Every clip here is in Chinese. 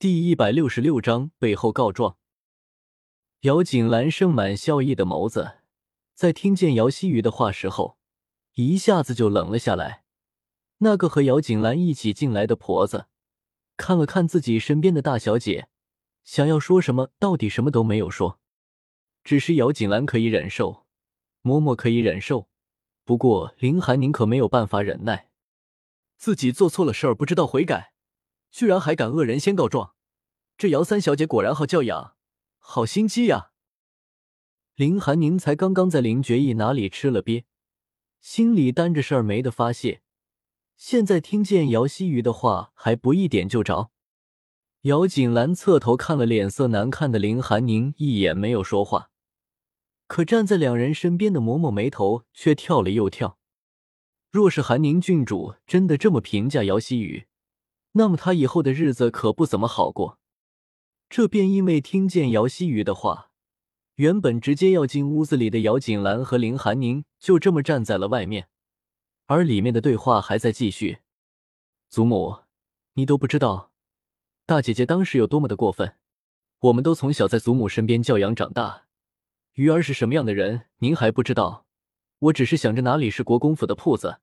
第一百六十六章背后告状。姚锦兰盛满笑意的眸子，在听见姚希雨的话时候，一下子就冷了下来。那个和姚锦兰一起进来的婆子，看了看自己身边的大小姐，想要说什么，到底什么都没有说。只是姚锦兰可以忍受，嬷嬷可以忍受，不过林寒宁可没有办法忍耐，自己做错了事儿不知道悔改，居然还敢恶人先告状，这姚三小姐果然好教养，好心机呀！林寒宁才刚刚在林觉意哪里吃了鳖，心里担着事儿没得发泄，现在听见姚希瑜的话还不一点就着。姚锦兰侧头看了脸色难看的林寒宁一眼，没有说话。可站在两人身边的嬷嬷眉头却跳了又跳。若是韩宁郡主真的这么评价姚希雨，那么他以后的日子可不怎么好过。这便因为听见姚希雨的话，原本直接要进屋子里的姚锦兰和林寒宁就这么站在了外面，而里面的对话还在继续。祖母，你都不知道，大姐姐当时有多么的过分。我们都从小在祖母身边教养长大。鱼儿是什么样的人，您还不知道。我只是想着哪里是国公府的铺子，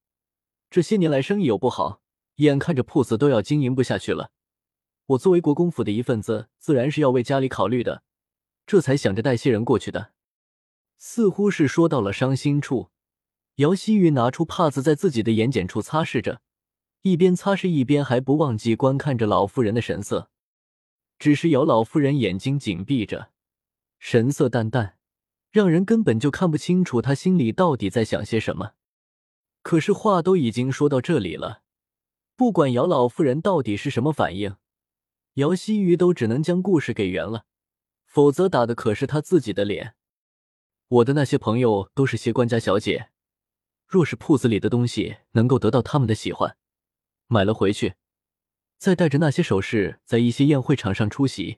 这些年来生意又不好，眼看着铺子都要经营不下去了。我作为国公府的一份子，自然是要为家里考虑的，这才想着带些人过去的。似乎是说到了伤心处，姚希玉拿出帕子在自己的眼睑处擦拭着，一边擦拭一边还不忘记观看着老妇人的神色。只是姚老妇人眼睛紧闭着，神色淡淡。让人根本就看不清楚他心里到底在想些什么。可是话都已经说到这里了，不管姚老夫人到底是什么反应，姚希瑜都只能将故事给圆了，否则打的可是他自己的脸。我的那些朋友都是些官家小姐，若是铺子里的东西能够得到他们的喜欢，买了回去，再带着那些首饰在一些宴会场上出席，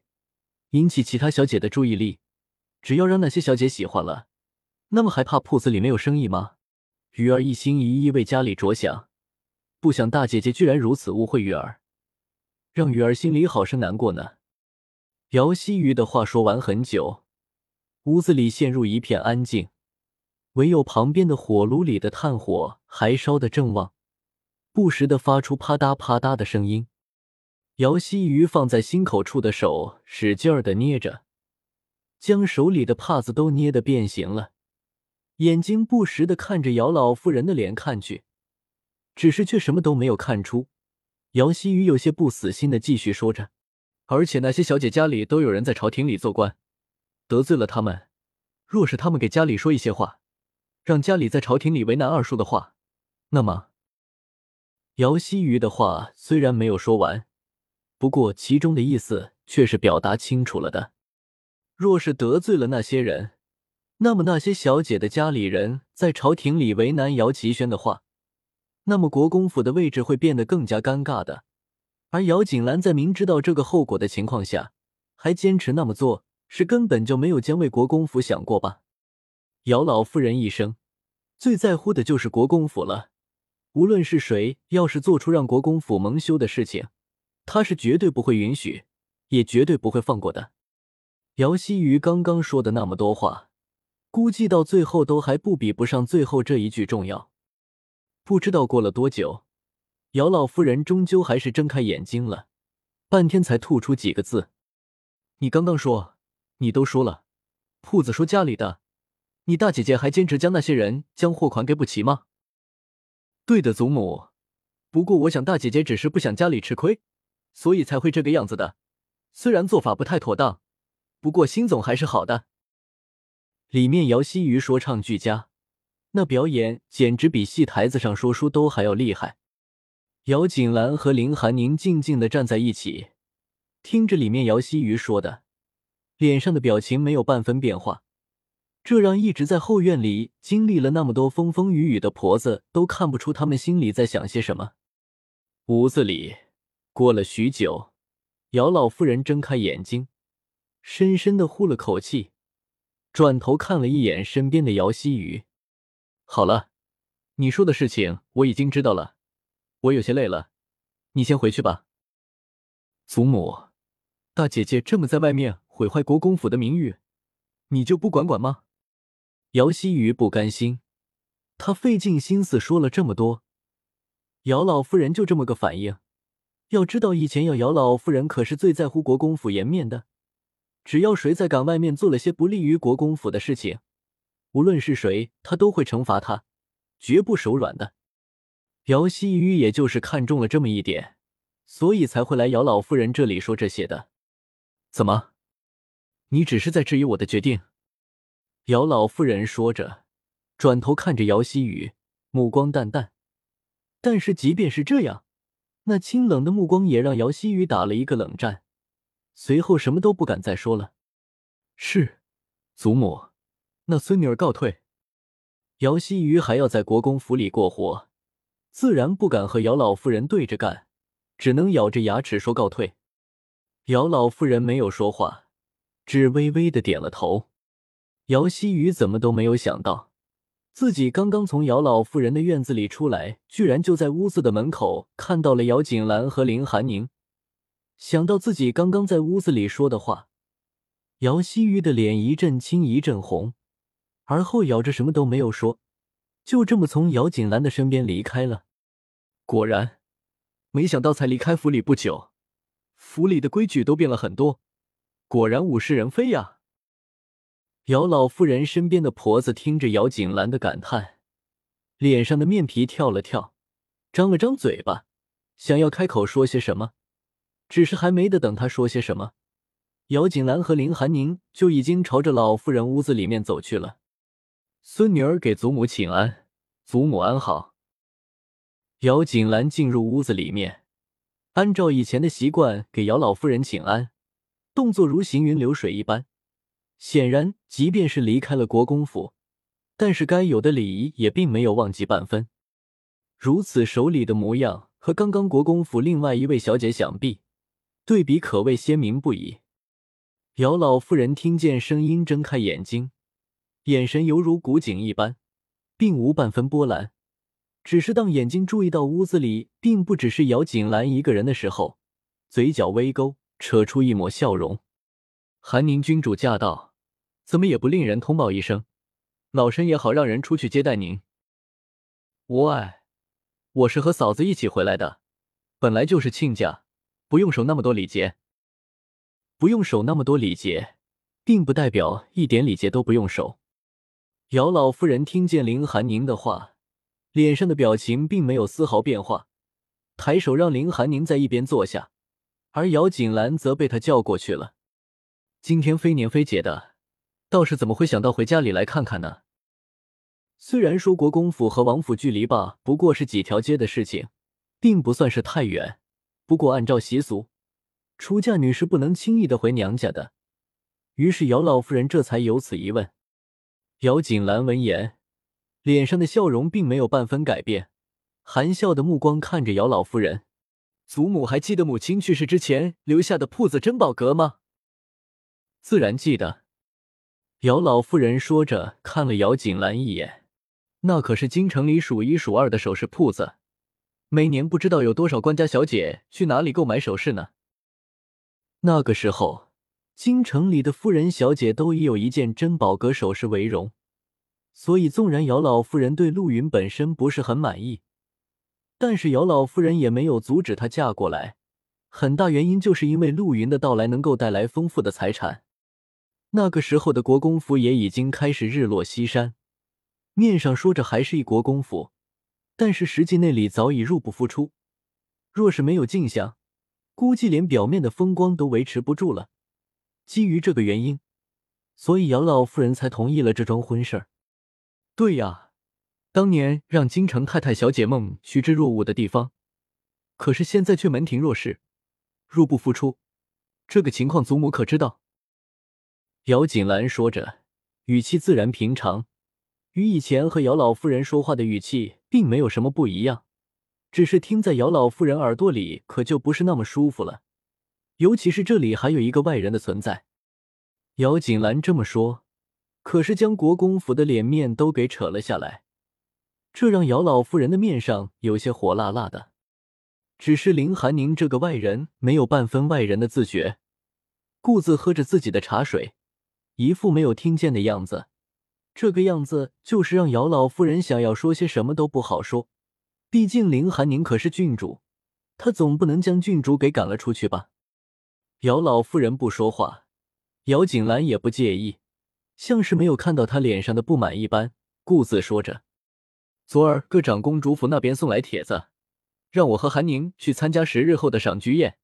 引起其他小姐的注意力。只要让那些小姐喜欢了，那么还怕铺子里没有生意吗？鱼儿一心一意为家里着想，不想大姐姐居然如此误会鱼儿，让鱼儿心里好生难过呢。姚希雨的话说完很久，屋子里陷入一片安静，唯有旁边的火炉里的炭火还烧得正旺，不时的发出啪嗒啪嗒的声音。姚希雨放在心口处的手使劲儿的捏着。将手里的帕子都捏得变形了，眼睛不时的看着姚老妇人的脸看去，只是却什么都没有看出。姚希雨有些不死心的继续说着：“而且那些小姐家里都有人在朝廷里做官，得罪了他们，若是他们给家里说一些话，让家里在朝廷里为难二叔的话，那么……”姚希雨的话虽然没有说完，不过其中的意思却是表达清楚了的。若是得罪了那些人，那么那些小姐的家里人在朝廷里为难姚奇轩的话，那么国公府的位置会变得更加尴尬的。而姚锦兰在明知道这个后果的情况下，还坚持那么做，是根本就没有将为国公府想过吧？姚老夫人一生最在乎的就是国公府了，无论是谁，要是做出让国公府蒙羞的事情，她是绝对不会允许，也绝对不会放过的。姚希瑜刚刚说的那么多话，估计到最后都还不比不上最后这一句重要。不知道过了多久，姚老夫人终究还是睁开眼睛了，半天才吐出几个字：“你刚刚说，你都说了，铺子说家里的，你大姐姐还坚持将那些人将货款给补齐吗？”“对的，祖母。不过我想大姐姐只是不想家里吃亏，所以才会这个样子的。虽然做法不太妥当。”不过，辛总还是好的。里面姚希瑜说唱俱佳，那表演简直比戏台子上说书都还要厉害。姚锦兰和林寒宁静静的站在一起，听着里面姚希瑜说的，脸上的表情没有半分变化，这让一直在后院里经历了那么多风风雨雨的婆子都看不出他们心里在想些什么。屋子里过了许久，姚老夫人睁开眼睛。深深的呼了口气，转头看了一眼身边的姚希瑜。好了，你说的事情我已经知道了，我有些累了，你先回去吧。祖母，大姐姐这么在外面毁坏国公府的名誉，你就不管管吗？姚希瑜不甘心，他费尽心思说了这么多，姚老夫人就这么个反应。要知道，以前要姚老夫人可是最在乎国公府颜面的，只要谁在岗外面做了些不利于国公府的事情，无论是谁，他都会惩罚他，绝不手软的。姚希瑜也就是看中了这么一点，所以才会来姚老夫人这里说这些的。怎么，你只是在质疑我的决定？姚老夫人说着，转头看着姚希雨，目光淡淡。但是即便是这样，那清冷的目光也让姚希雨打了一个冷战，随后什么都不敢再说了。是，祖母，那孙女儿告退。姚希瑜还要在国公府里过活，自然不敢和姚老夫人对着干，只能咬着牙齿说告退。姚老夫人没有说话，只微微的点了头。姚希雨怎么都没有想到，自己刚刚从姚老夫人的院子里出来，居然就在屋子的门口看到了姚锦兰和林寒宁。想到自己刚刚在屋子里说的话，姚希雨的脸一阵青一阵红，而后咬着什么都没有说，就这么从姚锦兰的身边离开了。果然，没想到才离开府里不久，府里的规矩都变了很多，果然物是人非呀。姚老夫人身边的婆子听着姚锦兰的感叹，脸上的面皮跳了跳，张了张嘴巴，想要开口说些什么，只是还没得等她说些什么，姚锦兰和林寒宁就已经朝着老夫人屋子里面走去了。孙女儿给祖母请安，祖母安好。姚锦兰进入屋子里面，按照以前的习惯给姚老夫人请安，动作如行云流水一般。显然，即便是离开了国公府，但是该有的礼仪也并没有忘记半分。如此守礼的模样，和刚刚国公府另外一位小姐想必对比可谓鲜明不已。姚老夫人听见声音，睁开眼睛，眼神犹如古井一般，并无半分波澜。只是当眼睛注意到屋子里并不只是姚锦兰一个人的时候，嘴角微勾，扯出一抹笑容：“韩宁君主驾到。”怎么也不令人通报一声，老身也好让人出去接待您。无碍，我是和嫂子一起回来的，本来就是亲家，不用守那么多礼节。不用守那么多礼节，并不代表一点礼节都不用守。姚老夫人听见林寒宁的话，脸上的表情并没有丝毫变化，抬手让林寒宁在一边坐下，而姚锦兰则被他叫过去了。今天非年非节的。倒是怎么会想到回家里来看看呢？虽然说国公府和王府距离吧不过是几条街的事情，并不算是太远。不过按照习俗，出嫁女是不能轻易的回娘家的。于是姚老夫人这才有此一问。姚锦兰闻言，脸上的笑容并没有半分改变，含笑的目光看着姚老夫人：“祖母还记得母亲去世之前留下的铺子珍宝阁吗？”“自然记得。”姚老夫人说着，看了姚锦兰一眼，那可是京城里数一数二的首饰铺子，每年不知道有多少官家小姐去哪里购买首饰呢。那个时候，京城里的夫人小姐都以有一件珍宝阁首饰为荣，所以纵然姚老夫人对陆云本身不是很满意，但是姚老夫人也没有阻止她嫁过来，很大原因就是因为陆云的到来能够带来丰富的财产。那个时候的国公府也已经开始日落西山，面上说着还是一国公府，但是实际内里早已入不敷出。若是没有镜像，估计连表面的风光都维持不住了。基于这个原因，所以姚老夫人才同意了这桩婚事儿。对呀，当年让京城太太小姐梦趋之若鹜的地方，可是现在却门庭若市，入不敷出。这个情况，祖母可知道？姚锦兰说着，语气自然平常，与以前和姚老夫人说话的语气并没有什么不一样，只是听在姚老夫人耳朵里可就不是那么舒服了。尤其是这里还有一个外人的存在。姚锦兰这么说，可是将国公府的脸面都给扯了下来，这让姚老夫人的面上有些火辣辣的。只是林寒宁这个外人没有半分外人的自觉。顾自喝着自己的茶水，一副没有听见的样子。这个样子就是让姚老夫人想要说些什么都不好说。毕竟林寒宁可是郡主，她总不能将郡主给赶了出去吧？姚老夫人不说话，姚锦兰也不介意，像是没有看到她脸上的不满一般。顾自说着：“昨儿各长公主府那边送来帖子，让我和韩宁去参加十日后的赏菊宴，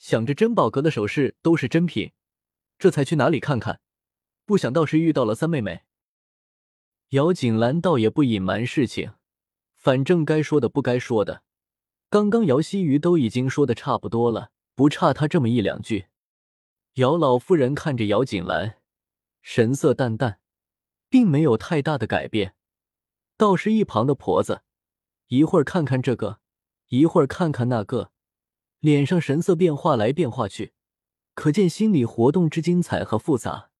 想着珍宝阁的首饰都是珍品，这才去哪里看看，不想倒是遇到了三妹妹。”姚锦兰倒也不隐瞒事情，反正该说的不该说的，刚刚姚希瑜都已经说的差不多了，不差他这么一两句。姚老夫人看着姚锦兰，神色淡淡，并没有太大的改变。倒是一旁的婆子，一会儿看看这个，一会儿看看那个，脸上神色变化来变化去，可见心理活动之精彩和复杂。